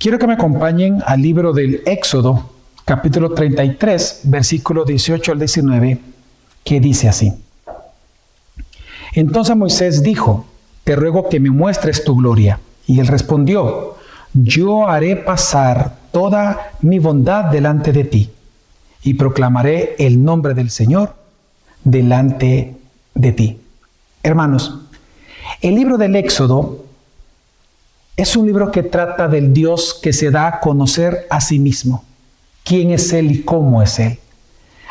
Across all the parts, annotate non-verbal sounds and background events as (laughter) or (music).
Quiero que me acompañen al libro del Éxodo, capítulo 33, versículo 18 al 19, que dice así. Entonces Moisés dijo, te ruego que me muestres tu gloria. Y él respondió, yo haré pasar toda mi bondad delante de ti y proclamaré el nombre del Señor delante de ti. Hermanos, el libro del Éxodo es un libro que trata del Dios que se da a conocer a sí mismo, quién es Él y cómo es Él.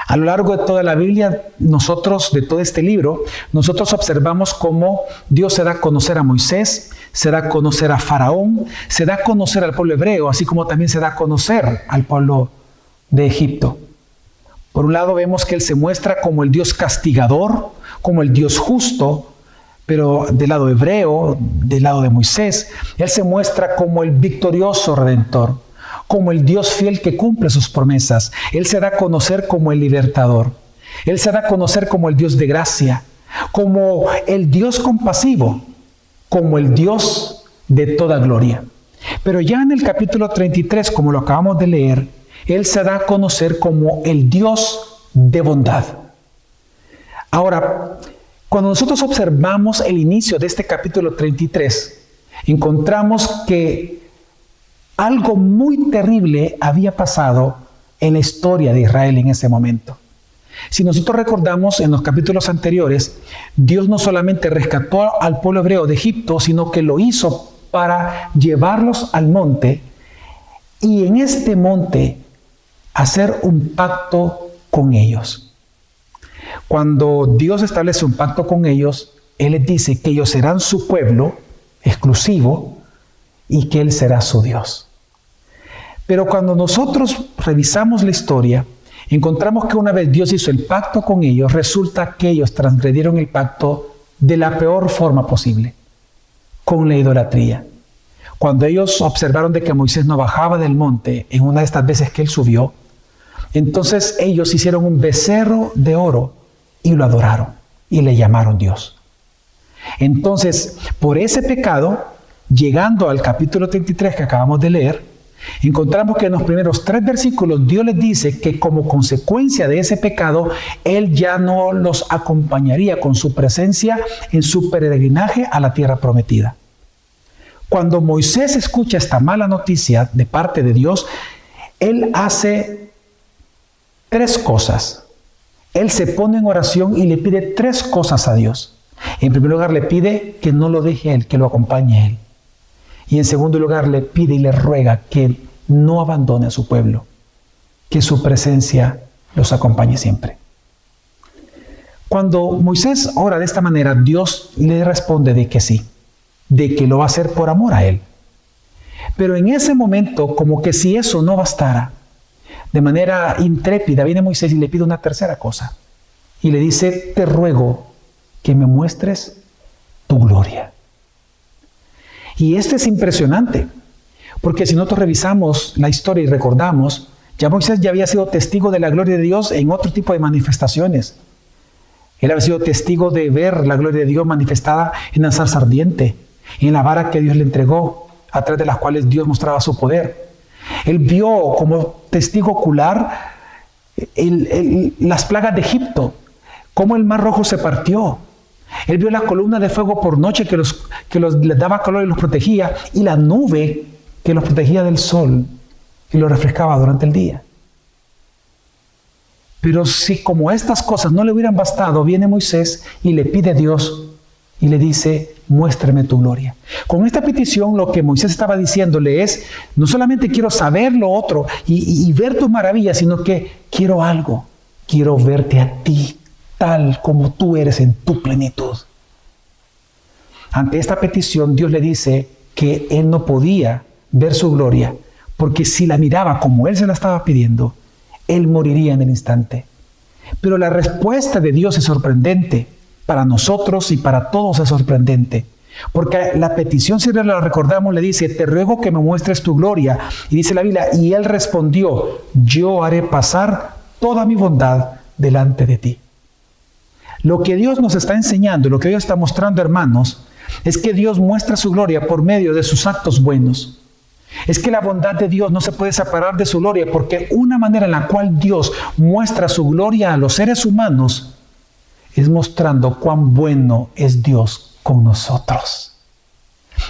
A lo largo de toda la Biblia, nosotros, de todo este libro, nosotros observamos cómo Dios se da a conocer a Moisés, se da a conocer a Faraón, se da a conocer al pueblo hebreo, así como también se da a conocer al pueblo de Egipto. Por un lado vemos que Él se muestra como el Dios castigador, como el Dios justo, pero del lado hebreo, del lado de Moisés, Él se muestra como el victorioso redentor, como el Dios fiel que cumple sus promesas. Él se da a conocer como el libertador. Él se da a conocer como el Dios de gracia, como el Dios compasivo, como el Dios de toda gloria. Pero ya en el capítulo 33, como lo acabamos de leer, Él se da a conocer como el Dios de bondad. Ahora, cuando nosotros observamos el inicio de este capítulo 33, encontramos que algo muy terrible había pasado en la historia de Israel en ese momento. Si nosotros recordamos en los capítulos anteriores, Dios no solamente rescató al pueblo hebreo de Egipto, sino que lo hizo para llevarlos al monte y en este monte hacer un pacto con ellos. Cuando Dios establece un pacto con ellos, Él les dice que ellos serán su pueblo exclusivo y que Él será su Dios. Pero cuando nosotros revisamos la historia, encontramos que una vez Dios hizo el pacto con ellos, resulta que ellos transgredieron el pacto de la peor forma posible, con la idolatría. Cuando ellos observaron de que Moisés no bajaba del monte en una de estas veces que él subió, entonces ellos hicieron un becerro de oro y lo adoraron y le llamaron Dios. Entonces, por ese pecado, llegando al capítulo 33 que acabamos de leer, encontramos que en los primeros tres versículos Dios les dice que como consecuencia de ese pecado, Él ya no los acompañaría con su presencia en su peregrinaje a la tierra prometida. Cuando Moisés escucha esta mala noticia de parte de Dios, Él hace tres cosas él se pone en oración y le pide tres cosas a Dios. En primer lugar, le pide que no lo deje a Él, que lo acompañe a Él. Y en segundo lugar, le pide y le ruega que no abandone a su pueblo, que su presencia los acompañe siempre. Cuando Moisés ora de esta manera, Dios le responde de que sí, de que lo va a hacer por amor a Él. Pero en ese momento, como que si eso no bastara, de manera intrépida, viene Moisés y le pide una tercera cosa. Y le dice, te ruego que me muestres tu gloria. Y esto es impresionante, porque si nosotros revisamos la historia y recordamos, ya Moisés ya había sido testigo de la gloria de Dios en otro tipo de manifestaciones. Él había sido testigo de ver la gloria de Dios manifestada en la zarza ardiente, en la vara que Dios le entregó, a través de las cuales Dios mostraba su poder. Él vio como testigo ocular las plagas de Egipto, cómo el mar rojo se partió. Él vio la columna de fuego por noche que, los, que les daba calor y los protegía, y la nube que los protegía del sol y los refrescaba durante el día. Pero si como estas cosas no le hubieran bastado, viene Moisés y le pide a Dios y le dice, muéstrame tu gloria. Con esta petición lo que Moisés estaba diciéndole es, no solamente quiero saber lo otro y, y ver tus maravillas, sino que quiero algo, quiero verte a ti tal como tú eres en tu plenitud. Ante esta petición Dios le dice que él no podía ver su gloria, porque si la miraba como él se la estaba pidiendo, él moriría en el instante. Pero la respuesta de Dios es sorprendente para nosotros y para todos es sorprendente. Porque la petición, si la recordamos, le dice, te ruego que me muestres tu gloria. Y dice la Biblia, y él respondió, yo haré pasar toda mi bondad delante de ti. Lo que Dios nos está enseñando, lo que Dios está mostrando, hermanos, es que Dios muestra su gloria por medio de sus actos buenos. Es que la bondad de Dios no se puede separar de su gloria, porque una manera en la cual Dios muestra su gloria a los seres humanos es mostrando cuán bueno es Dios con nosotros.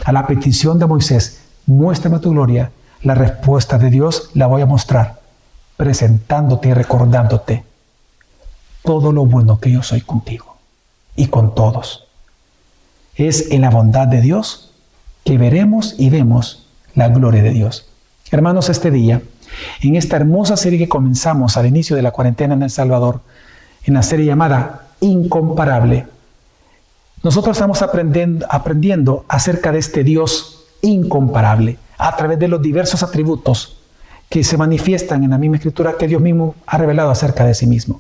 A la petición de Moisés, muéstrame tu gloria, la respuesta de Dios la voy a mostrar, presentándote y recordándote todo lo bueno que yo soy contigo y con todos. Es en la bondad de Dios que veremos y vemos la gloria de Dios. Hermanos, este día, en esta hermosa serie que comenzamos al inicio de la cuarentena en El Salvador, en la serie llamada Incomparable, nosotros estamos aprendiendo, acerca de este Dios incomparable a través de los diversos atributos que se manifiestan en la misma escritura que Dios mismo ha revelado acerca de sí mismo.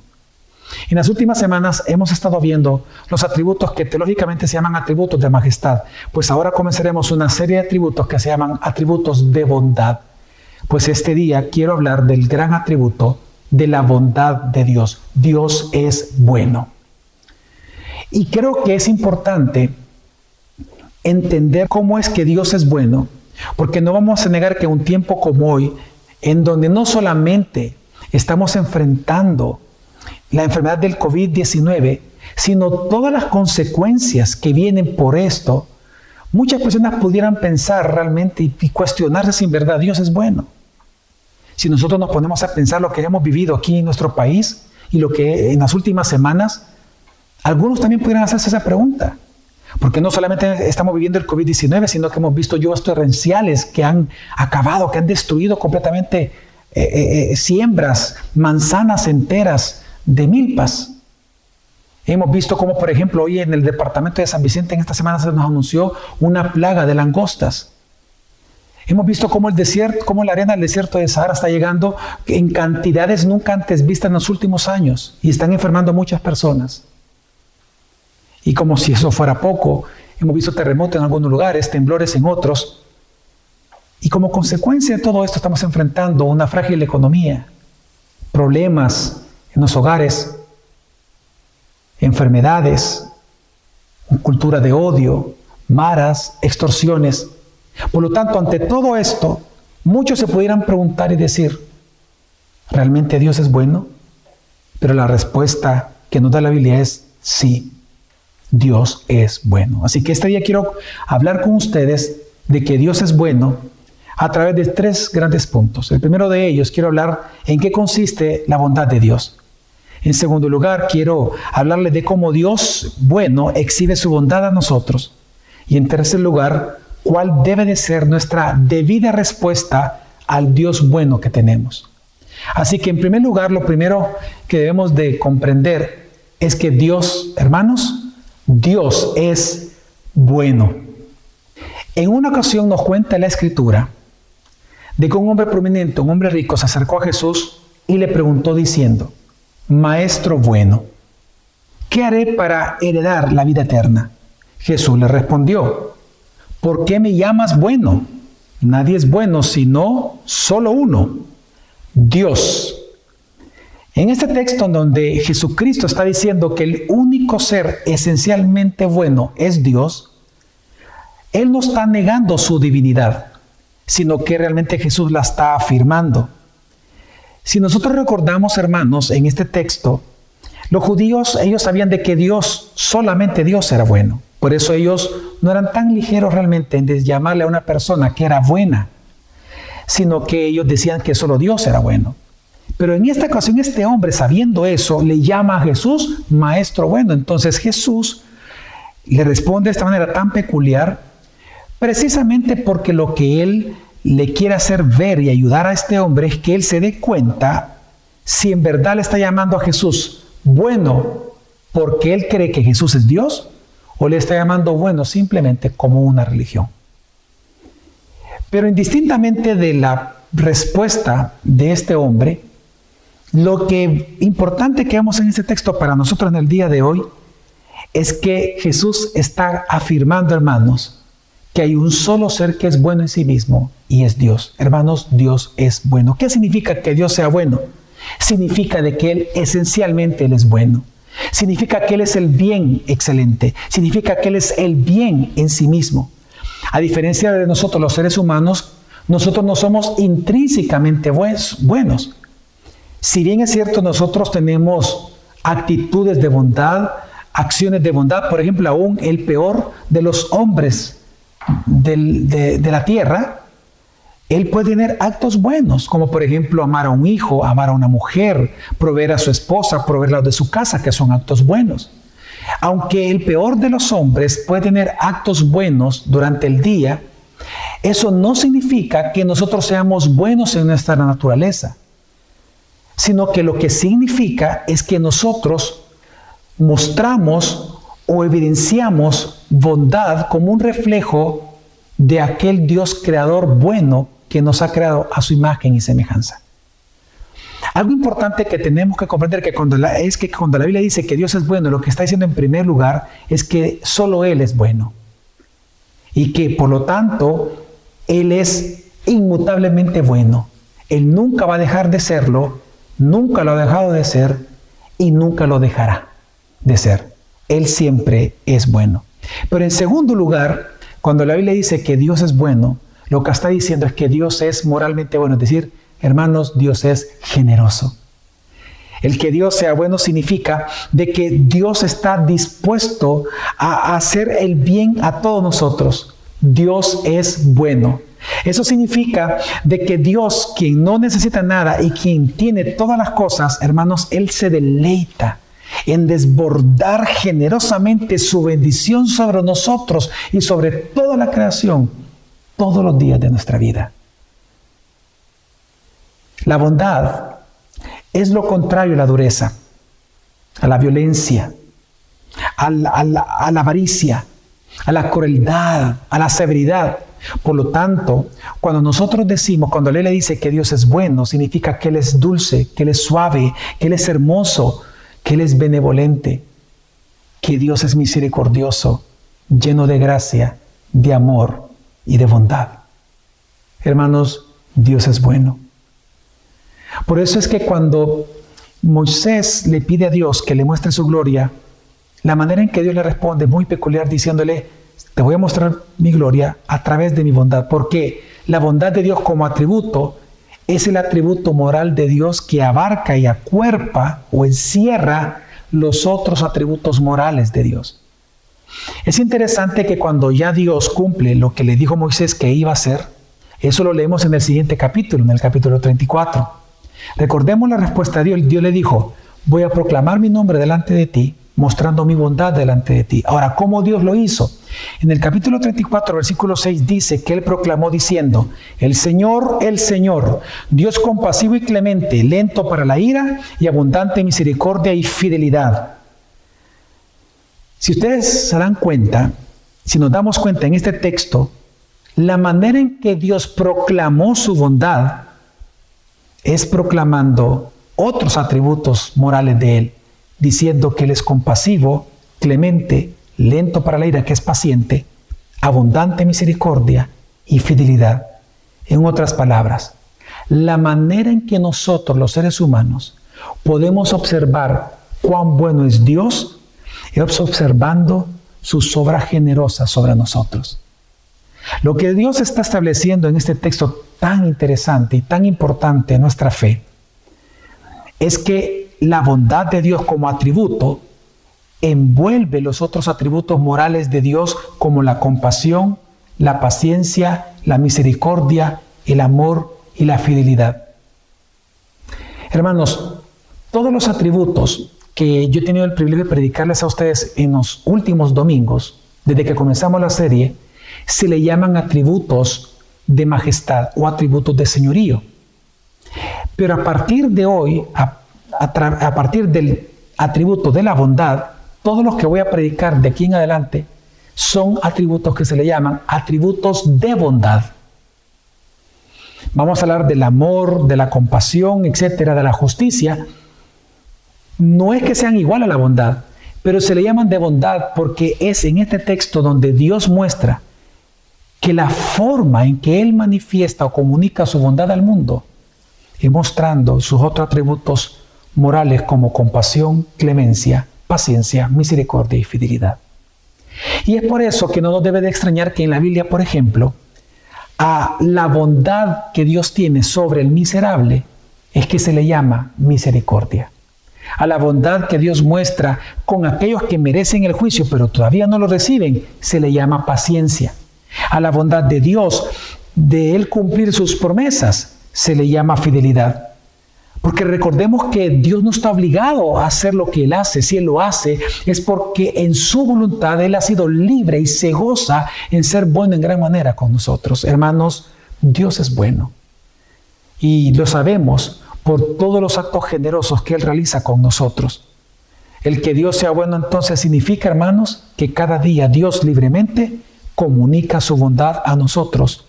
En las últimas semanas hemos estado viendo los atributos que teológicamente se llaman atributos de majestad, pues ahora comenzaremos una serie de atributos que se llaman atributos de bondad. Pues este día quiero hablar del gran atributo de la bondad de Dios. Dios es bueno. Y creo que es importante entender cómo es que Dios es bueno, porque no vamos a negar que un tiempo como hoy, en donde no solamente estamos enfrentando la enfermedad del COVID-19, sino todas las consecuencias que vienen por esto, muchas personas pudieran pensar realmente y, cuestionarse si en verdad Dios es bueno. Si nosotros nos ponemos a pensar lo que hemos vivido aquí en nuestro país y lo que en las últimas semanas, algunos también pudieran hacerse esa pregunta. Porque no solamente estamos viviendo el COVID-19, sino que hemos visto lluvias torrenciales que han acabado, que han destruido completamente eh, eh, eh, siembras, manzanas enteras, de milpas. Hemos visto como, por ejemplo, hoy en el departamento de San Vicente, en esta semana se nos anunció una plaga de langostas. Hemos visto cómo el desierto, cómo la arena del desierto de Sahara está llegando en cantidades nunca antes vistas en los últimos años y están enfermando a muchas personas. Y como si eso fuera poco, hemos visto terremotos en algunos lugares, temblores en otros. Y como consecuencia de todo esto estamos enfrentando una frágil economía, problemas en los hogares, enfermedades, cultura de odio, maras, extorsiones. Por lo tanto, ante todo esto, muchos se pudieran preguntar y decir, ¿realmente Dios es bueno? Pero la respuesta que nos da la Biblia es sí, Dios es bueno. Así que este día quiero hablar con ustedes de que Dios es bueno a través de tres grandes puntos. El primero de ellos quiero hablar en qué consiste la bondad de Dios. En segundo lugar, quiero hablarles de cómo Dios bueno exhibe su bondad a nosotros. Y en tercer lugar, cuál debe de ser nuestra debida respuesta al Dios bueno que tenemos. Así que en primer lugar, lo primero que debemos de comprender es que Dios, hermanos, Dios es bueno. En una ocasión nos cuenta la escritura de que un hombre prominente, un hombre rico, se acercó a Jesús y le preguntó diciendo, Maestro bueno, ¿qué haré para heredar la vida eterna? Jesús le respondió, ¿por qué me llamas bueno? Nadie es bueno sino solo uno, Dios. En este texto en donde Jesucristo está diciendo que el único ser esencialmente bueno es Dios, Él no está negando su divinidad, sino que realmente Jesús la está afirmando. Si nosotros recordamos, hermanos, en este texto, los judíos, ellos sabían de que Dios, solamente Dios era bueno. Por eso ellos no eran tan ligeros realmente en llamarle a una persona que era buena, sino que ellos decían que solo Dios era bueno. Pero en esta ocasión este hombre, sabiendo eso, le llama a Jesús maestro bueno. Entonces Jesús le responde de esta manera tan peculiar, precisamente porque lo que él le quiere hacer ver y ayudar a este hombre es que él se dé cuenta si en verdad le está llamando a Jesús bueno porque él cree que Jesús es Dios o le está llamando bueno simplemente como una religión. Pero indistintamente de la respuesta de este hombre, lo que importante que vemos en este texto para nosotros en el día de hoy es que Jesús está afirmando, hermanos, que hay un solo ser que es bueno en sí mismo y es Dios. Hermanos, Dios es bueno. ¿Qué significa que Dios sea bueno? Significa de que Él esencialmente Él es bueno. Significa que Él es el bien excelente. Significa que Él es el bien en sí mismo. A diferencia de nosotros los seres humanos, Nosotros no somos intrínsecamente buenos. Si bien es cierto, nosotros tenemos actitudes de bondad, acciones de bondad, por ejemplo, aún el peor de los hombres de, de la tierra, él puede tener actos buenos, como por ejemplo amar a un hijo, amar a una mujer, proveer a su esposa, proveerla de su casa, que son actos buenos. Aunque el peor de los hombres puede tener actos buenos durante el día, eso no significa que nosotros seamos buenos en nuestra naturaleza, sino que lo que significa es que nosotros mostramos o evidenciamos bondad como un reflejo de aquel Dios creador bueno que nos ha creado a su imagen y semejanza. Algo importante que tenemos que comprender que cuando es que cuando la Biblia dice que Dios es bueno, lo que está diciendo en primer lugar es que solo Él es bueno. Y que por lo tanto Él es inmutablemente bueno. Él nunca va a dejar de serlo, nunca lo ha dejado de ser y nunca lo dejará de ser. Él siempre es bueno. Pero en segundo lugar, cuando la Biblia dice que Dios es bueno, lo que está diciendo es que Dios es moralmente bueno, es decir, hermanos, Dios es generoso. El que Dios sea bueno significa de que Dios está dispuesto a hacer el bien a todos nosotros. Dios es bueno. Eso significa de que Dios, quien no necesita nada y quien tiene todas las cosas, hermanos, Él se deleita en desbordar generosamente su bendición sobre nosotros y sobre toda la creación todos los días de nuestra vida. La bondad es lo contrario a la dureza, a la violencia, a la, avaricia, a la crueldad, a la severidad. Por lo tanto, cuando nosotros decimos, cuando Él le dice que Dios es bueno, significa que Él es dulce, que Él es suave, que Él es hermoso, que Él es benevolente, que Dios es misericordioso, lleno de gracia, de amor y de bondad. Hermanos, Dios es bueno. Por eso es que cuando Moisés le pide a Dios que le muestre su gloria, la manera en que Dios le responde es muy peculiar diciéndole, te voy a mostrar mi gloria a través de mi bondad, porque la bondad de Dios como atributo es el atributo moral de Dios que abarca y acuerpa o encierra los otros atributos morales de Dios. Es interesante que cuando ya Dios cumple lo que le dijo Moisés que iba a hacer, eso lo leemos en el siguiente capítulo, en el capítulo 34. Recordemos la respuesta de Dios. Dios le dijo, voy a proclamar mi nombre delante de ti, mostrando mi bondad delante de ti. Ahora, ¿cómo Dios lo hizo? En el capítulo 34, versículo 6 dice que él proclamó diciendo, el Señor, el Señor, Dios compasivo y clemente, lento para la ira y abundante misericordia y fidelidad si ustedes se dan cuenta, si nos damos cuenta en este texto, la manera en que Dios proclamó su bondad es proclamando otros atributos morales de Él, diciendo que Él es compasivo, clemente, lento para la ira, que es paciente, abundante misericordia y fidelidad. En otras palabras, la manera en que nosotros los seres humanos podemos observar cuán bueno es Dios es observando sus obras generosas sobre nosotros. Lo que Dios está estableciendo en este texto tan interesante y tan importante en nuestra fe es que la bondad de Dios como atributo envuelve los otros atributos morales de Dios como la compasión, la paciencia, la misericordia, el amor y la fidelidad. Hermanos, todos los atributos que yo he tenido el privilegio de predicarles a ustedes en los últimos domingos, desde que comenzamos la serie, se le llaman atributos de majestad o atributos de señorío. Pero a partir de hoy, a, partir del atributo de la bondad, todos los que voy a predicar de aquí en adelante son atributos que se le llaman atributos de bondad. Vamos a hablar del amor, de la compasión, etcétera, de la justicia, no es que sean igual a la bondad, pero se le llaman de bondad porque es en este texto donde Dios muestra que la forma en que Él manifiesta o comunica su bondad al mundo es mostrando sus otros atributos morales como compasión, clemencia, paciencia, misericordia y fidelidad. Y es por eso que no nos debe de extrañar que en la Biblia, por ejemplo, a la bondad que Dios tiene sobre el miserable es que se le llama misericordia. A la bondad que Dios muestra con aquellos que merecen el juicio pero todavía no lo reciben, se le llama paciencia. A la bondad de Dios de Él cumplir sus promesas, se le llama fidelidad. Porque recordemos que Dios no está obligado a hacer lo que Él hace. Si Él lo hace, es porque en su voluntad Él ha sido libre y se goza en ser bueno en gran manera con nosotros. Hermanos, Dios es bueno. Y lo sabemos por todos los actos generosos que Él realiza con nosotros. El que Dios sea bueno entonces significa, hermanos, que cada día Dios libremente comunica su bondad a nosotros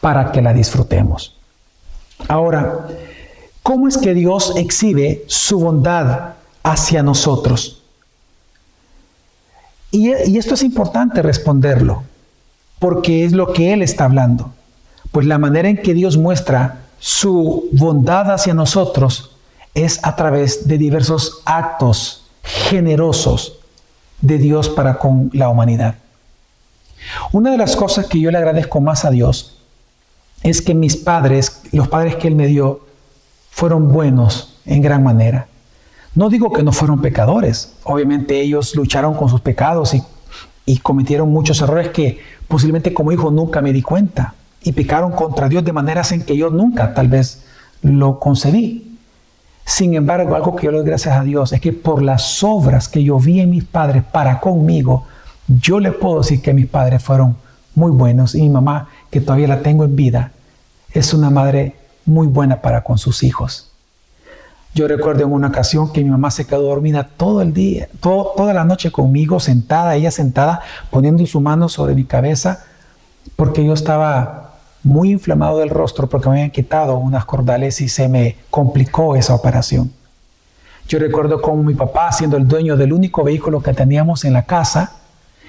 para que la disfrutemos. Ahora, ¿cómo es que Dios exhibe su bondad hacia nosotros? Y, esto es importante responderlo, porque es lo que Él está hablando. Pues la manera en que Dios muestra su bondad hacia nosotros es a través de diversos actos generosos de Dios para con la humanidad. Una de las cosas que yo le agradezco más a Dios es que mis padres, los padres que Él me dio, fueron buenos en gran manera. No digo que no fueron pecadores, obviamente ellos lucharon con sus pecados y, y cometieron muchos errores que posiblemente como hijo nunca me di cuenta y pecaron contra Dios de maneras en que yo nunca tal vez lo concebí. Sin embargo, algo que yo le doy gracias a Dios es que por las obras que yo vi en mis padres para conmigo, yo le puedo decir que mis padres fueron muy buenos y mi mamá, que todavía la tengo en vida, es una madre muy buena para con sus hijos. Yo recuerdo en una ocasión que mi mamá se quedó dormida todo el día, toda la noche conmigo, sentada, ella sentada, poniendo su mano sobre mi cabeza, porque yo estaba muy inflamado del rostro porque me habían quitado unas cordales y se me complicó esa operación. Yo recuerdo cómo mi papá, siendo el dueño del único vehículo que teníamos en la casa,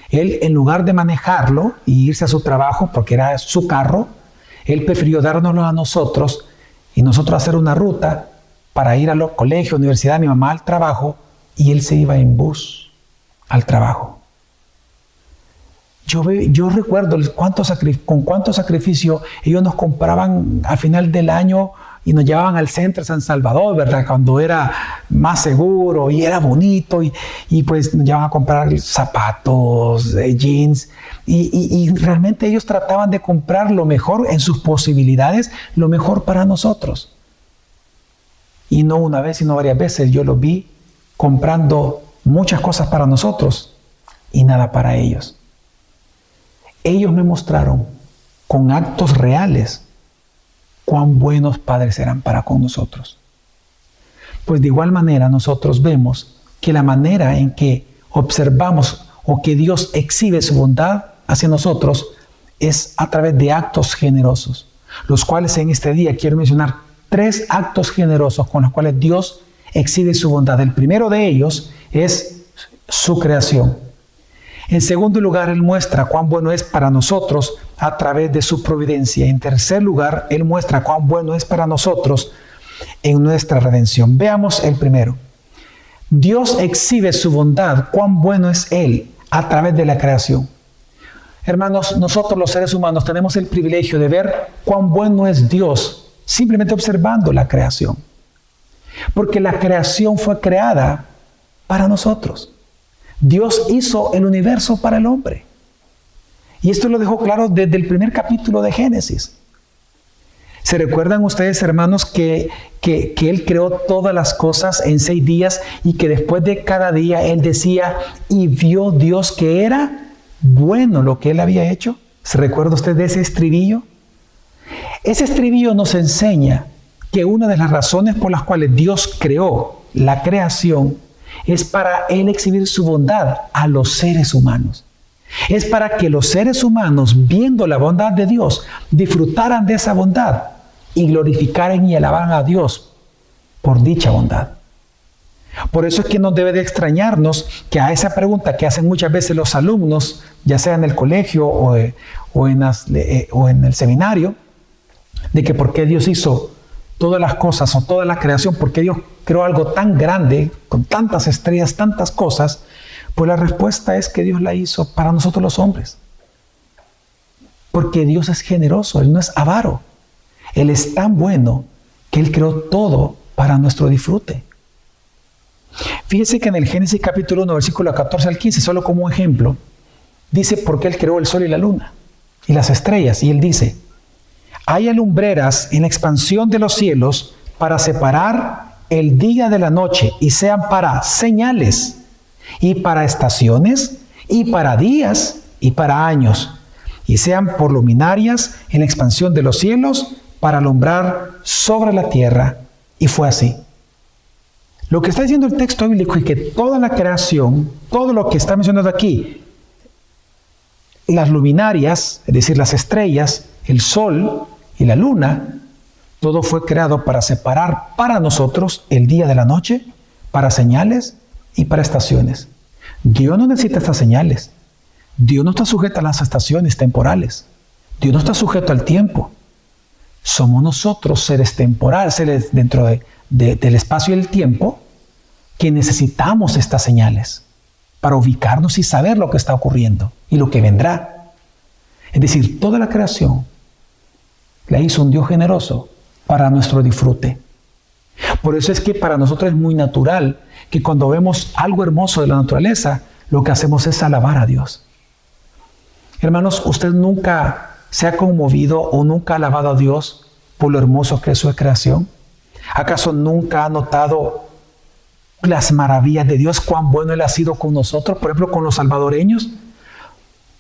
él en lugar de manejarlo y irse a su trabajo, porque era su carro, él prefirió dárnoslo a nosotros y nosotros hacer una ruta para ir al colegio, universidad, mi mamá al trabajo, y él se iba en bus al trabajo. Yo, yo recuerdo con cuánto sacrificio ellos nos compraban al final del año y nos llevaban al centro de San Salvador, ¿verdad? Cuando era más seguro y era bonito y, y pues nos llevaban a comprar zapatos, eh, jeans y, y, realmente ellos trataban de comprar lo mejor en sus posibilidades, lo mejor para nosotros. Y no una vez, sino varias veces yo los vi comprando muchas cosas para nosotros y nada para ellos. Ellos me mostraron con actos reales cuán buenos padres serán para con nosotros. Pues de igual manera nosotros vemos que la manera en que observamos o que Dios exhibe su bondad hacia nosotros es a través de actos generosos, los cuales en este día quiero mencionar tres actos generosos con los cuales Dios exhibe su bondad. El primero de ellos es su creación. En segundo lugar, Él muestra cuán bueno es para nosotros a través de su providencia. En tercer lugar, Él muestra cuán bueno es para nosotros en nuestra redención. Veamos el primero. Dios exhibe su bondad, cuán bueno es Él a través de la creación. Hermanos, nosotros los seres humanos tenemos el privilegio de ver cuán bueno es Dios simplemente observando la creación. Porque la creación fue creada para nosotros. Dios hizo el universo para el hombre. Y esto lo dejó claro desde el primer capítulo de Génesis. ¿Se recuerdan ustedes, hermanos, que, que, Él creó todas las cosas en seis días y que después de cada día Él decía, y vio Dios que era bueno lo que Él había hecho? ¿Se recuerda usted de ese estribillo? Ese estribillo nos enseña que una de las razones por las cuales Dios creó la creación es para Él exhibir su bondad a los seres humanos. Es para que los seres humanos, viendo la bondad de Dios, disfrutaran de esa bondad y glorificaran y alabaran a Dios por dicha bondad. Por eso es que no debe de extrañarnos que a esa pregunta que hacen muchas veces los alumnos, ya sea en el colegio o, eh, eh, o en el seminario, de que por qué Dios hizo todas las cosas o toda la creación, por qué Dios creó algo tan grande, con tantas estrellas, tantas cosas, pues la respuesta es que Dios la hizo para nosotros los hombres. Porque Dios es generoso, Él no es avaro. Él es tan bueno que Él creó todo para nuestro disfrute. Fíjese que en el Génesis capítulo 1, versículo 14 al 15, solo como ejemplo, dice por qué Él creó el sol y la luna y las estrellas. Y Él dice, hay alumbreras en expansión de los cielos para separar el día de la noche y sean para señales y para estaciones y para días y para años y sean por luminarias en expansión de los cielos para alumbrar sobre la tierra. Y fue así. Lo que está diciendo el texto bíblico es que toda la creación, todo lo que está mencionando aquí, las luminarias, es decir, las estrellas, el sol y la luna, todo fue creado para separar para nosotros el día de la noche, para señales y para estaciones. Dios no necesita estas señales. Dios no está sujeto a las estaciones temporales. Dios no está sujeto al tiempo somos nosotros seres temporales, seres dentro del espacio y el tiempo, que necesitamos estas señales para ubicarnos y saber lo que está ocurriendo y lo que vendrá. Es decir, toda la creación la hizo un Dios generoso para nuestro disfrute. Por eso es que para nosotros es muy natural que cuando vemos algo hermoso de la naturaleza, lo que hacemos es alabar a Dios. Hermanos, usted nunca se ha conmovido o nunca ha alabado a Dios por lo hermoso que es su creación? ¿Acaso nunca ha notado las maravillas de Dios, cuán bueno Él ha sido con nosotros, por ejemplo, con los salvadoreños?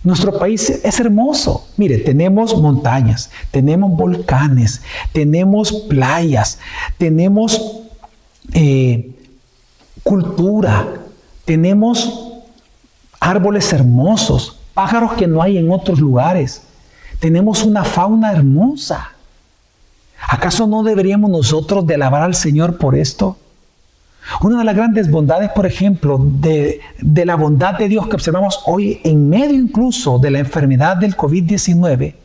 Nuestro país es hermoso. Mire, tenemos montañas, tenemos volcanes, tenemos playas, tenemos eh, cultura, tenemos árboles hermosos, pájaros que no hay en otros lugares. Tenemos una fauna hermosa. ¿Acaso no deberíamos nosotros de alabar al Señor por esto? Una de las grandes bondades, por ejemplo, de, la bondad de Dios que observamos hoy en medio incluso de la enfermedad del COVID-19,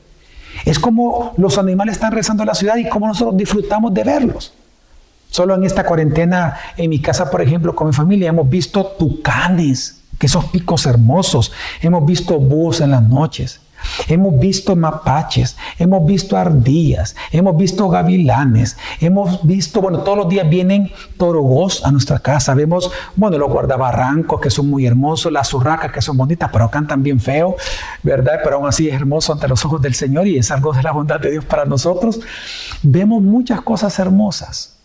es como los animales están rezando en la ciudad y cómo nosotros disfrutamos de verlos. Solo en esta cuarentena, en mi casa, por ejemplo, con mi familia, hemos visto tucanes, que esos picos hermosos. Hemos visto búhos en las noches. Hemos visto mapaches, hemos visto ardillas, hemos visto gavilanes, hemos visto, bueno, todos los días vienen torogos a nuestra casa. Vemos, bueno, los guardabarrancos que son muy hermosos, las urracas que son bonitas, pero cantan bien feo, ¿verdad? Pero aún así es hermoso ante los ojos del Señor y es algo de la bondad de Dios para nosotros. Vemos muchas cosas hermosas.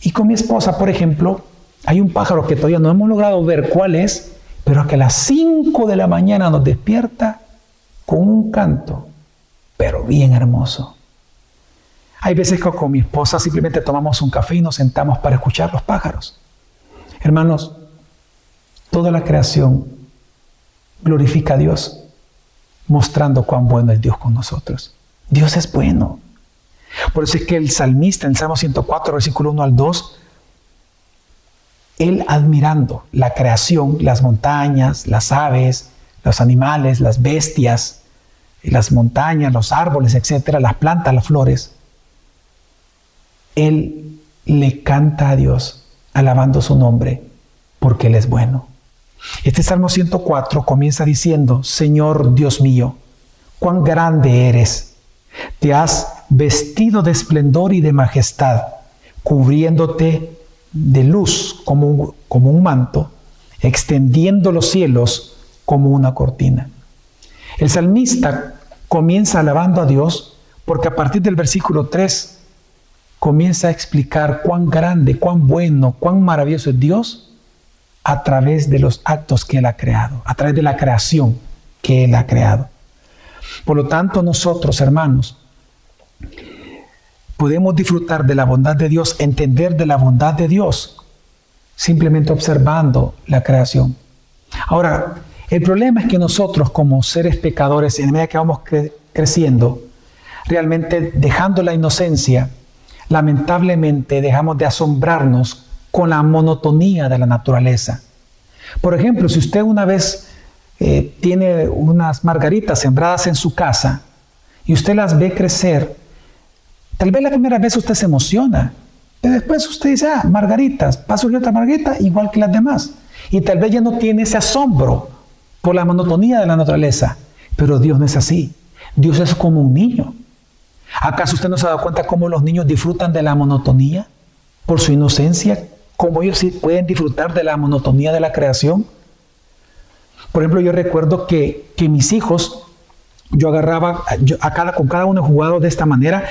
Y con mi esposa, por ejemplo, hay un pájaro que todavía no hemos logrado ver cuál es, pero que a las 5 de la mañana nos despierta con un canto, pero bien hermoso. Hay veces que con mi esposa simplemente tomamos un café y nos sentamos para escuchar los pájaros. Hermanos, toda la creación glorifica a Dios, mostrando cuán bueno es Dios con nosotros. Dios es bueno. Por eso es que el salmista en Salmo 104, versículo 1 al 2, él admirando la creación, las montañas, las aves, los animales, las bestias, las montañas, los árboles, etcétera, las plantas, las flores, él le canta a Dios alabando su nombre porque Él es bueno. Este Salmo 104 comienza diciendo, Señor Dios mío, cuán grande eres. Te has vestido de esplendor y de majestad, cubriéndote de luz como un, como un manto, extendiendo los cielos como una cortina. El salmista comienza alabando a Dios porque a partir del versículo 3 comienza a explicar cuán grande, cuán bueno, cuán maravilloso es Dios a través de los actos que Él ha creado, a través de la creación que Él ha creado. Por lo tanto, nosotros, hermanos, podemos disfrutar de la bondad de Dios, entender de la bondad de Dios, simplemente observando la creación. Ahora, el problema es que nosotros como seres pecadores, en medida que vamos creciendo, realmente dejando la inocencia, lamentablemente dejamos de asombrarnos con la monotonía de la naturaleza. Por ejemplo, si usted una vez eh, tiene unas margaritas sembradas en su casa y usted las ve crecer, tal vez la primera vez usted se emociona, pero después usted dice, ah, margaritas, paso otra margarita igual que las demás. Y tal vez ya no tiene ese asombro por la monotonía de la naturaleza. Pero Dios no es así. Dios es como un niño. ¿Acaso usted no se ha dado cuenta cómo los niños disfrutan de la monotonía por su inocencia? ¿Cómo ellos sí pueden disfrutar de la monotonía de la creación? Por ejemplo, yo recuerdo que, que mis hijos, yo agarraba, a cada, con cada uno jugado de esta manera,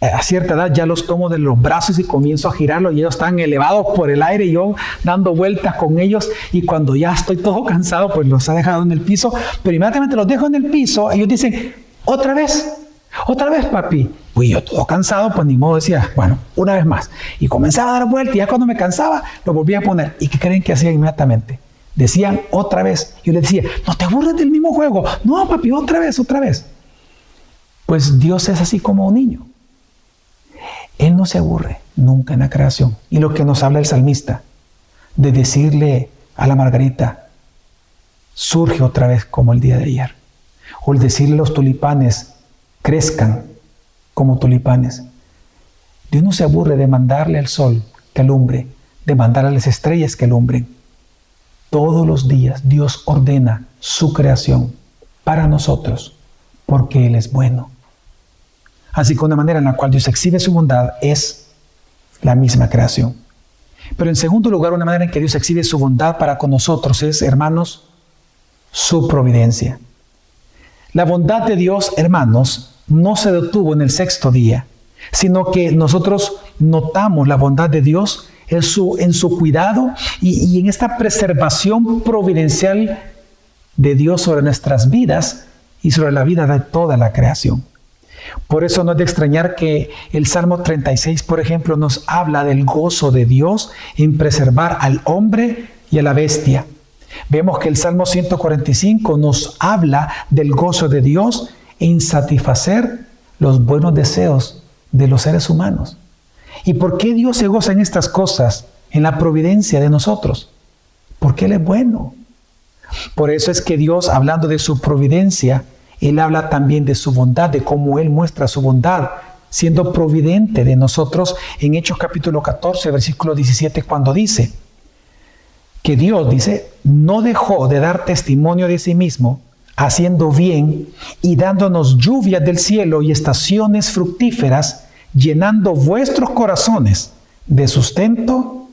a cierta edad ya los tomo de los brazos y comienzo a girarlos y ellos están elevados por el aire y yo dando vueltas con ellos y cuando ya estoy todo (laughs) cansado pues los ha dejado en el piso, pero inmediatamente los dejo en el piso y ellos dicen, otra vez, otra vez papi. Y yo todo cansado, pues ni modo decía, bueno, una vez más. Y comenzaba a dar vueltas y ya cuando me cansaba lo volvía a poner. ¿Y qué creen que hacía inmediatamente? Decían otra vez. Yo les decía, no te aburres del mismo juego. No, papi, otra vez, otra vez. Pues Dios es así como un niño. Él no se aburre nunca en la creación. Y lo que nos habla el salmista, de decirle a la Margarita, surge otra vez como el día de ayer. O el decirle a los tulipanes, crezcan como tulipanes. Dios no se aburre de mandarle al sol que alumbre, de mandar a las estrellas que alumbren. Todos los días Dios ordena su creación para nosotros, porque Él es bueno. Así que una manera en la cual Dios exhibe su bondad es la misma creación. Pero en segundo lugar, una manera en que Dios exhibe su bondad para con nosotros es, hermanos, su providencia. La bondad de Dios, hermanos, no se detuvo en el sexto día, sino que nosotros notamos la bondad de Dios en su, en su cuidado y, y en esta preservación providencial de Dios sobre nuestras vidas y sobre la vida de toda la creación. Por eso no es de extrañar que el Salmo 36, por ejemplo, nos habla del gozo de Dios en preservar al hombre y a la bestia. Vemos que el Salmo 145 nos habla del gozo de Dios en satisfacer los buenos deseos de los seres humanos. ¿Y por qué Dios se goza en estas cosas, en la providencia de nosotros? Porque Él es bueno. Por eso es que Dios, hablando de su providencia, él habla también de su bondad, de cómo Él muestra su bondad, siendo providente de nosotros en Hechos capítulo 14, versículo 17, cuando dice que Dios, dice, no dejó de dar testimonio de sí mismo, haciendo bien y dándonos lluvias del cielo y estaciones fructíferas, llenando vuestros corazones de sustento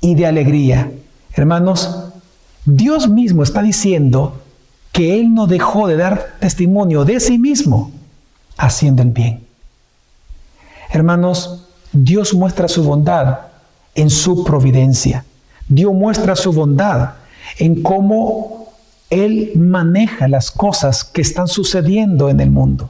y de alegría. Hermanos, Dios mismo está diciendo que Él no dejó de dar testimonio de sí mismo haciendo el bien. Hermanos, Dios muestra su bondad en su providencia. Dios muestra su bondad en cómo Él maneja las cosas que están sucediendo en el mundo.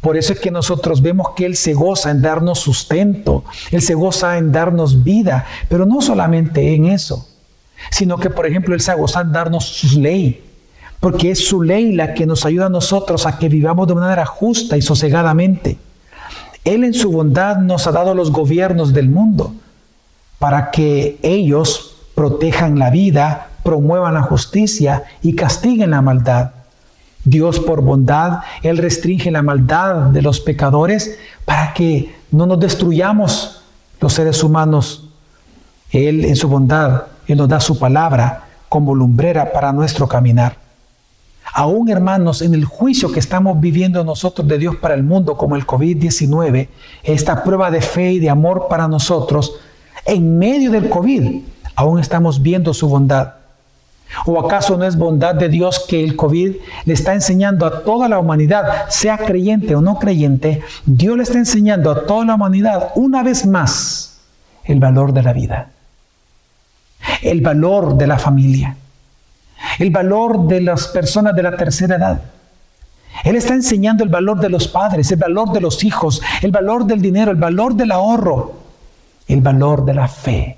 Por eso es que nosotros vemos que Él se goza en darnos sustento, Él se goza en darnos vida, pero no solamente en eso, sino que, por ejemplo, Él se goza en darnos su ley, porque es su ley la que nos ayuda a nosotros a que vivamos de manera justa y sosegadamente. Él en su bondad nos ha dado los gobiernos del mundo para que ellos protejan la vida, promuevan la justicia y castiguen la maldad. Dios por bondad, Él restringe la maldad de los pecadores para que no nos destruyamos los seres humanos. Él en su bondad, Él nos da su palabra como lumbrera para nuestro caminar. Aún hermanos, en el juicio que estamos viviendo nosotros de Dios para el mundo, como el COVID-19, esta prueba de fe y de amor para nosotros, en medio del COVID, aún estamos viendo su bondad. ¿O acaso no es bondad de Dios que el COVID le está enseñando a toda la humanidad, sea creyente o no creyente, Dios le está enseñando a toda la humanidad una vez más el valor de la vida, el valor de la familia, el valor de las personas de la tercera edad. Él está enseñando el valor de los padres, el valor de los hijos, el valor del dinero, el valor del ahorro, el valor de la fe,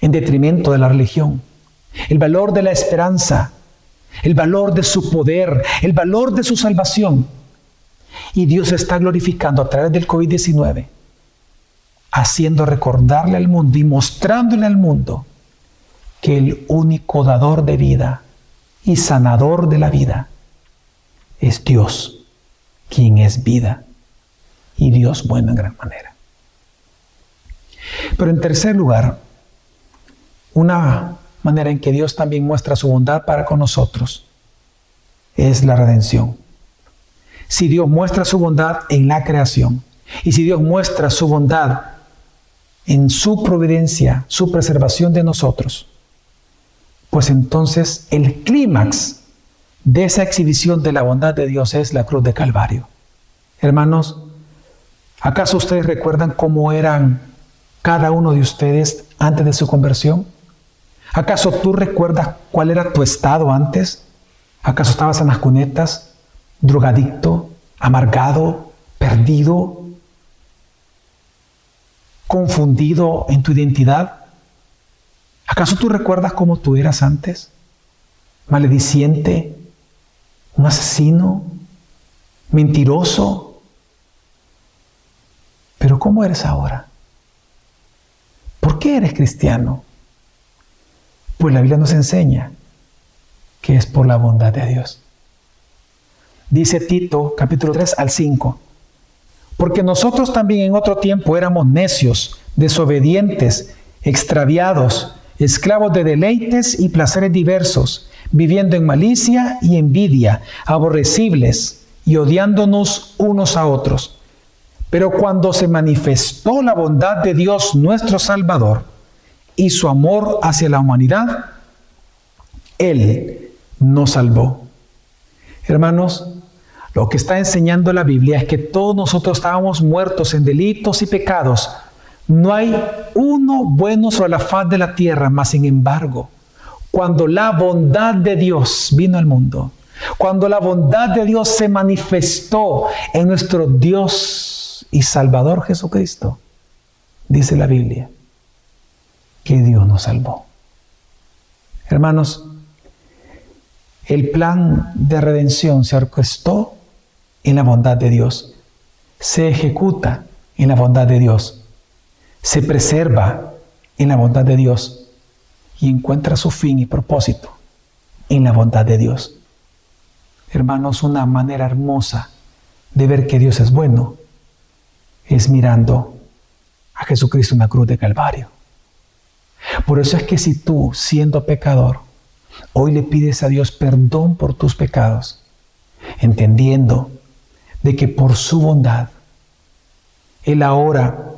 en detrimento de la religión, el valor de la esperanza, el valor de su poder, el valor de su salvación. Y Dios está glorificando a través del COVID-19, haciendo recordarle al mundo y mostrándole al mundo que el único dador de vida y sanador de la vida es Dios, quien es vida y Dios bueno en gran manera. Pero en tercer lugar, una manera en que Dios también muestra su bondad para con nosotros es la redención. si Dios muestra su bondad en la creación y si Dios muestra su bondad en su providencia, su preservación de nosotros, pues entonces el clímax de esa exhibición de la bondad de Dios es la cruz de Calvario. Hermanos, ¿acaso ustedes recuerdan cómo eran cada uno de ustedes antes de su conversión? ¿Acaso tú recuerdas cuál era tu estado antes? ¿Acaso estabas en las cunetas, drogadicto, amargado, perdido, confundido en tu identidad? ¿Acaso tú recuerdas cómo tú eras antes? Malediciente, un asesino, mentiroso. Pero ¿cómo eres ahora? ¿Por qué eres cristiano? Pues la Biblia nos enseña que es por la bondad de Dios. Dice Tito capítulo 3 al 5, porque nosotros también en otro tiempo éramos necios, desobedientes, extraviados, esclavos de deleites y placeres diversos, viviendo en malicia y envidia, aborrecibles y odiándonos unos a otros. Pero cuando se manifestó la bondad de Dios nuestro Salvador y su amor hacia la humanidad, Él nos salvó. Hermanos, lo que está enseñando la Biblia es que todos nosotros estábamos muertos en delitos y pecados. No hay uno bueno sobre la faz de la tierra, mas sin embargo, cuando la bondad de Dios vino al mundo, cuando la bondad de Dios se manifestó en nuestro Dios y Salvador Jesucristo, dice la Biblia, que Dios nos salvó. Hermanos, el plan de redención se orquestó en la bondad de Dios, se ejecuta en la bondad de Dios, se preserva en la bondad de Dios y encuentra su fin y propósito en la bondad de Dios. Hermanos, una manera hermosa de ver que Dios es bueno es mirando a Jesucristo en la cruz de Calvario. Por eso es que si tú, siendo pecador, hoy le pides a Dios perdón por tus pecados, entendiendo de que por su bondad, Él ahora,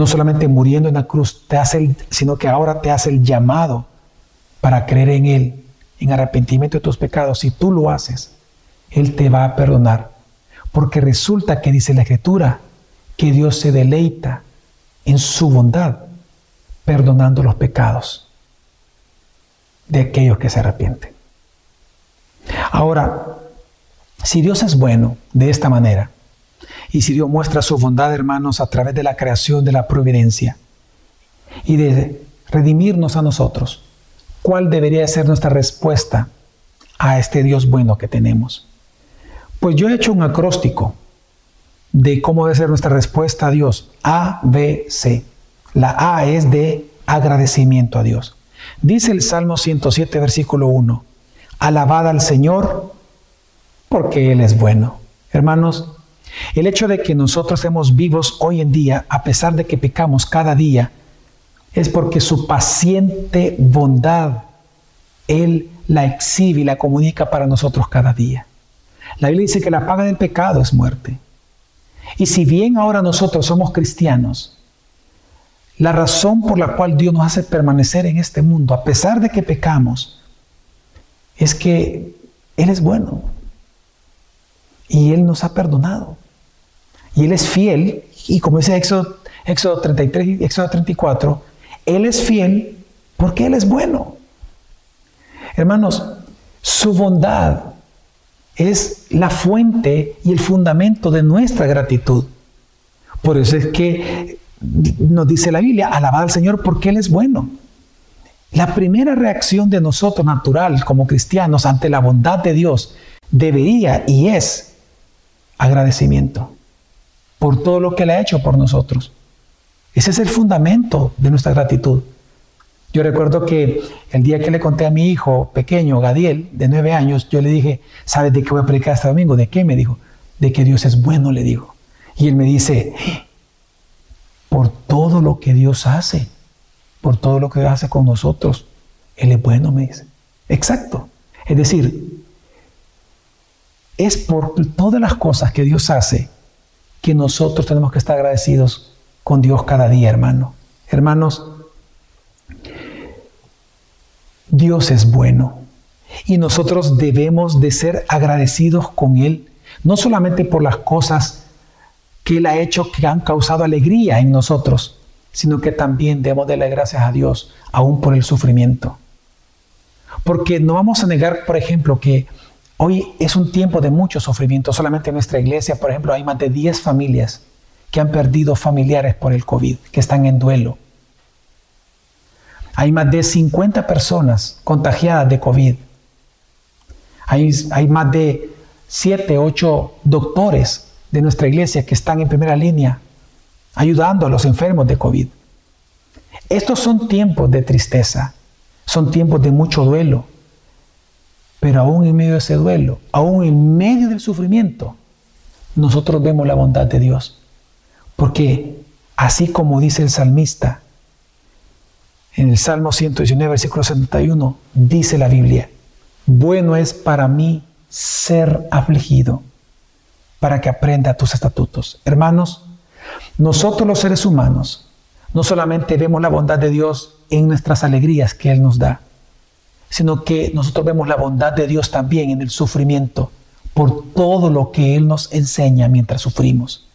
no solamente muriendo en la cruz, te hace sino que ahora te hace el llamado para creer en Él, en arrepentimiento de tus pecados. Si tú lo haces, Él te va a perdonar. Porque resulta que dice la Escritura, que Dios se deleita en su bondad, perdonando los pecados de aquellos que se arrepienten. Ahora, si Dios es bueno de esta manera, y si Dios muestra su bondad, hermanos, a través de la creación de la providencia y de redimirnos a nosotros, ¿cuál debería ser nuestra respuesta a este Dios bueno que tenemos? Pues yo he hecho un acróstico de cómo debe ser nuestra respuesta a Dios. A, B, C. La A es de agradecimiento a Dios. Dice el Salmo 107, versículo 1. Alabad al Señor porque Él es bueno. Hermanos, el hecho de que nosotros estemos vivos hoy en día, a pesar de que pecamos cada día, es porque su paciente bondad, Él la exhibe y la comunica para nosotros cada día. La Biblia dice que la paga del pecado es muerte. Y si bien ahora nosotros somos cristianos, la razón por la cual Dios nos hace permanecer en este mundo, a pesar de que pecamos, es que Él es bueno. Y Él nos ha perdonado. Y Él es fiel. Y como dice Éxodo, Éxodo 33 y Éxodo 34, Él es fiel porque Él es bueno. Hermanos, su bondad es la fuente y el fundamento de nuestra gratitud. Por eso es que nos dice la Biblia, alabad al Señor porque Él es bueno. La primera reacción de nosotros natural como cristianos ante la bondad de Dios debería y es agradecimiento por todo lo que Él ha hecho por nosotros. Ese es el fundamento de nuestra gratitud. Yo recuerdo que el día que le conté a mi hijo pequeño, Gadiel, de nueve años, yo le dije, ¿sabes de qué voy a predicar este domingo? ¿De qué? Me dijo, de que Dios es bueno, le digo. Y él me dice, por todo lo que Dios hace, por todo lo que hace con nosotros, Él es bueno, me dice. Exacto. Es decir, es por todas las cosas que Dios hace que nosotros tenemos que estar agradecidos con Dios cada día, hermano. Hermanos, Dios es bueno y nosotros debemos de ser agradecidos con Él, no solamente por las cosas que Él ha hecho que han causado alegría en nosotros, sino que también debemos darle gracias a Dios aún por el sufrimiento. Porque no vamos a negar, por ejemplo, que hoy es un tiempo de mucho sufrimiento. Solamente en nuestra iglesia, por ejemplo, hay más de 10 familias que han perdido familiares por el COVID, que están en duelo. Hay más de 50 personas contagiadas de COVID. Hay, hay más de 7, 8 doctores de nuestra iglesia que están en primera línea ayudando a los enfermos de COVID. Estos son tiempos de tristeza, son tiempos de mucho duelo, pero aún en medio de ese duelo, aún en medio del sufrimiento, nosotros vemos la bondad de Dios. Porque así como dice el salmista, en el Salmo 119, versículo 71, dice la Biblia, bueno es para mí ser afligido, para que aprenda tus estatutos. Hermanos, nosotros los seres humanos no solamente vemos la bondad de Dios en nuestras alegrías que Él nos da, sino que nosotros vemos la bondad de Dios también en el sufrimiento, por todo lo que Él nos enseña mientras sufrimos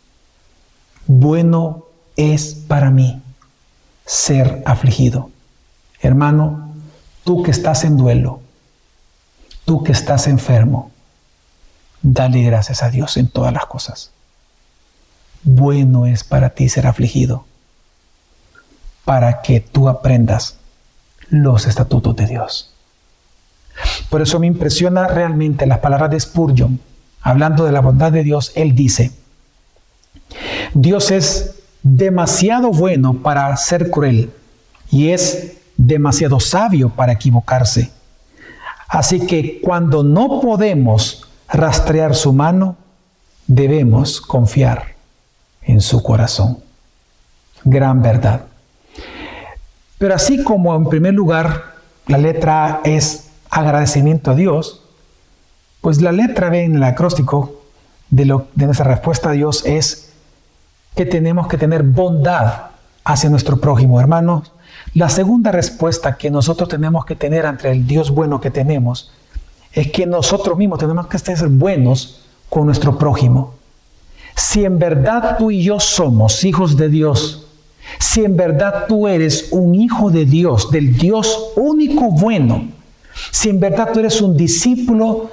bueno es para mí ser afligido. Hermano, tú que estás en duelo, tú que estás enfermo, dale gracias a Dios en todas las cosas. Bueno es para ti ser afligido, para que tú aprendas los estatutos de Dios. Por eso me impresiona realmente las palabras de Spurgeon, hablando de la bondad de Dios, él dice, Dios es demasiado bueno para ser cruel y es demasiado sabio para equivocarse. Así que cuando no podemos rastrear su mano, debemos confiar en su corazón. Gran verdad. Pero así como en primer lugar la letra A es agradecimiento a Dios, pues la letra B en el acróstico de, lo, de nuestra respuesta a Dios es que tenemos que tener bondad hacia nuestro prójimo, hermanos. La segunda respuesta que nosotros tenemos que tener ante el Dios bueno que tenemos es que nosotros mismos tenemos que ser buenos con nuestro prójimo. Si en verdad tú y yo somos hijos de Dios, si en verdad tú eres un hijo de Dios, del Dios único bueno, si en verdad tú eres un discípulo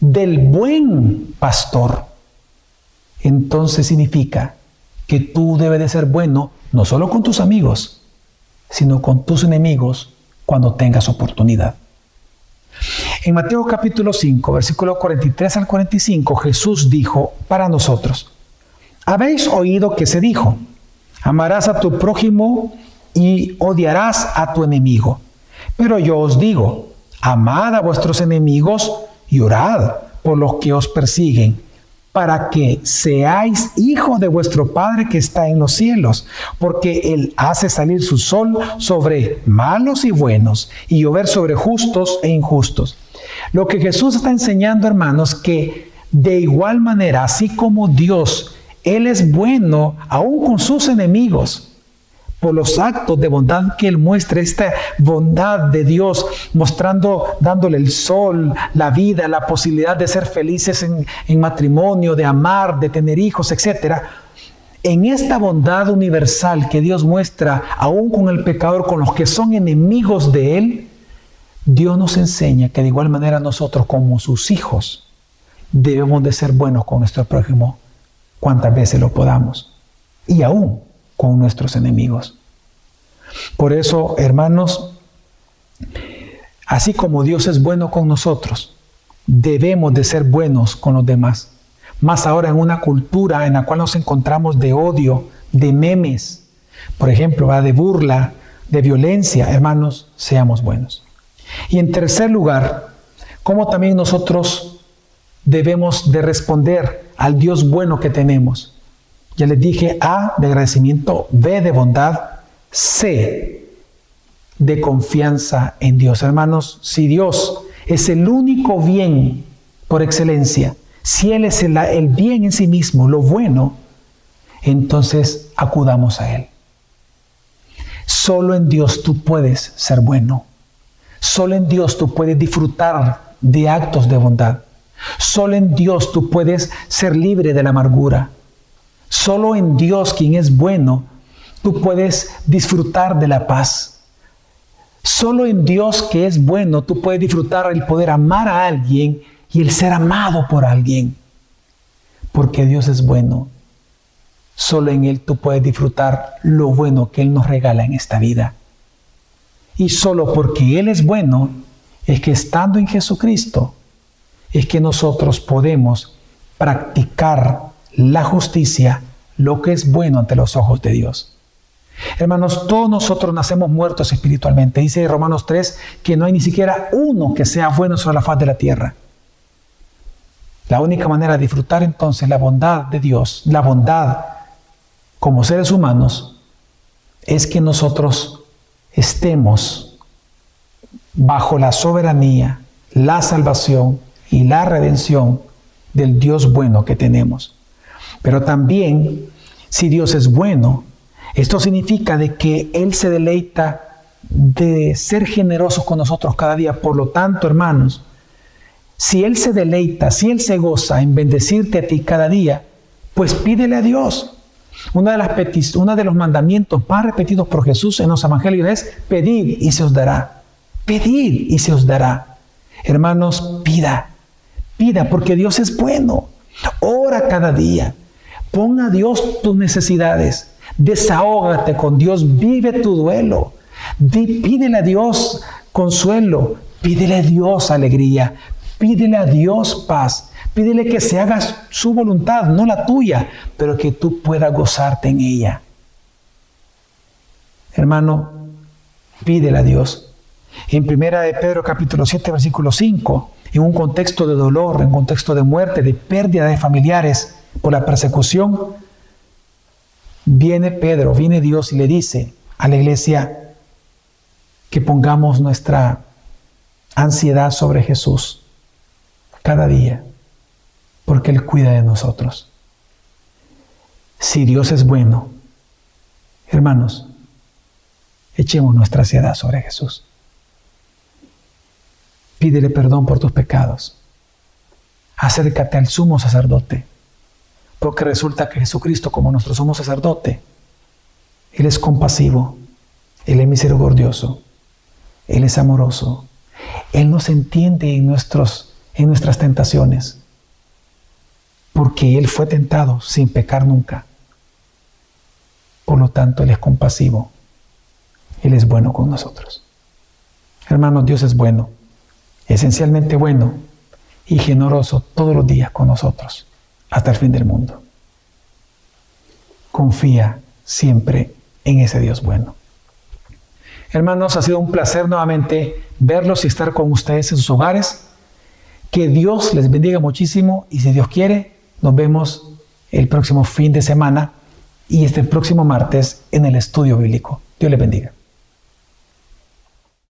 del buen pastor, entonces significa que tú debes de ser bueno no solo con tus amigos, sino con tus enemigos cuando tengas oportunidad. En Mateo capítulo 5, versículo 43 al 45, Jesús dijo para nosotros, habéis oído que se dijo, amarás a tu prójimo y odiarás a tu enemigo. Pero yo os digo, amad a vuestros enemigos y orad por los que os persiguen para que seáis hijos de vuestro Padre que está en los cielos, porque Él hace salir su sol sobre malos y buenos y llover sobre justos e injustos. Lo que Jesús está enseñando, hermanos, que de igual manera, así como Dios, Él es bueno aún con sus enemigos los actos de bondad que Él muestra, esta bondad de Dios, mostrando, dándole el sol, la vida, la posibilidad de ser felices en, en matrimonio, de amar, de tener hijos, etc. En esta bondad universal que Dios muestra, aún con el pecador, con los que son enemigos de Él, Dios nos enseña que de igual manera nosotros como sus hijos debemos de ser buenos con nuestro prójimo cuantas veces lo podamos. Y aún con nuestros enemigos. Por eso, hermanos, así como Dios es bueno con nosotros, debemos de ser buenos con los demás. Más ahora en una cultura en la cual nos encontramos de odio, de memes, por ejemplo, de burla, de violencia, hermanos, seamos buenos. Y en tercer lugar, cómo también nosotros debemos de responder al Dios bueno que tenemos. Ya les dije A de agradecimiento, B de bondad, C de confianza en Dios. Hermanos, si Dios es el único bien por excelencia, si Él es el, el bien en sí mismo, lo bueno, entonces acudamos a Él. Solo en Dios tú puedes ser bueno. Solo en Dios tú puedes disfrutar de actos de bondad. Solo en Dios tú puedes ser libre de la amargura. Solo en Dios, quien es bueno, tú puedes disfrutar de la paz. Solo en Dios que es bueno, tú puedes disfrutar el poder amar a alguien y el ser amado por alguien. Porque Dios es bueno. Solo en Él tú puedes disfrutar lo bueno que Él nos regala en esta vida. Y solo porque Él es bueno, es que estando en Jesucristo, es que nosotros podemos practicar la justicia, lo que es bueno ante los ojos de Dios. Hermanos, todos nosotros nacemos muertos espiritualmente. Dice Romanos 3 que no hay ni siquiera uno que sea bueno sobre la faz de la tierra. La única manera de disfrutar entonces la bondad de Dios, la bondad como seres humanos, es que nosotros estemos bajo la soberanía, la salvación y la redención del Dios bueno que tenemos. Pero también, si Dios es bueno, esto significa de que Él se deleita de ser generoso con nosotros cada día. Por lo tanto, hermanos, si Él se deleita, si Él se goza en bendecirte a ti cada día, pues pídele a Dios. Una de, las uno de los mandamientos más repetidos por Jesús en los evangelios es pedir y se os dará. Pedir y se os dará. Hermanos, pida, pida porque Dios es bueno. Ora cada día. Pon a Dios tus necesidades. Desahógate con Dios. Vive tu duelo. Pídele a Dios consuelo. Pídele a Dios alegría. Pídele a Dios paz. Pídele que se haga su voluntad, no la tuya, pero que tú puedas gozarte en ella. Hermano, pídele a Dios. En primera de Pedro capítulo 7 versículo 5, en un contexto de dolor, en un contexto de muerte, de pérdida de familiares por la persecución, viene Pedro, viene Dios y le dice a la iglesia que pongamos nuestra ansiedad sobre Jesús cada día porque Él cuida de nosotros. Si Dios es bueno, hermanos, echemos nuestra ansiedad sobre Jesús. Pídele perdón por tus pecados. Acércate al sumo sacerdote, porque resulta que Jesucristo, como nuestro sumo sacerdote, Él es compasivo, Él es misericordioso, Él es amoroso, Él nos entiende en, nuestros, en nuestras tentaciones porque Él fue tentado sin pecar nunca. Por lo tanto, Él es compasivo. Él es bueno con nosotros. Hermanos, Dios es bueno, esencialmente bueno y generoso todos los días con nosotros, hasta el fin del mundo. Confía siempre en ese Dios bueno. Hermanos, ha sido un placer nuevamente verlos y estar con ustedes en sus hogares. Que Dios les bendiga muchísimo y si Dios quiere, nos vemos el próximo fin de semana y este próximo martes en el estudio bíblico. Dios le bendiga.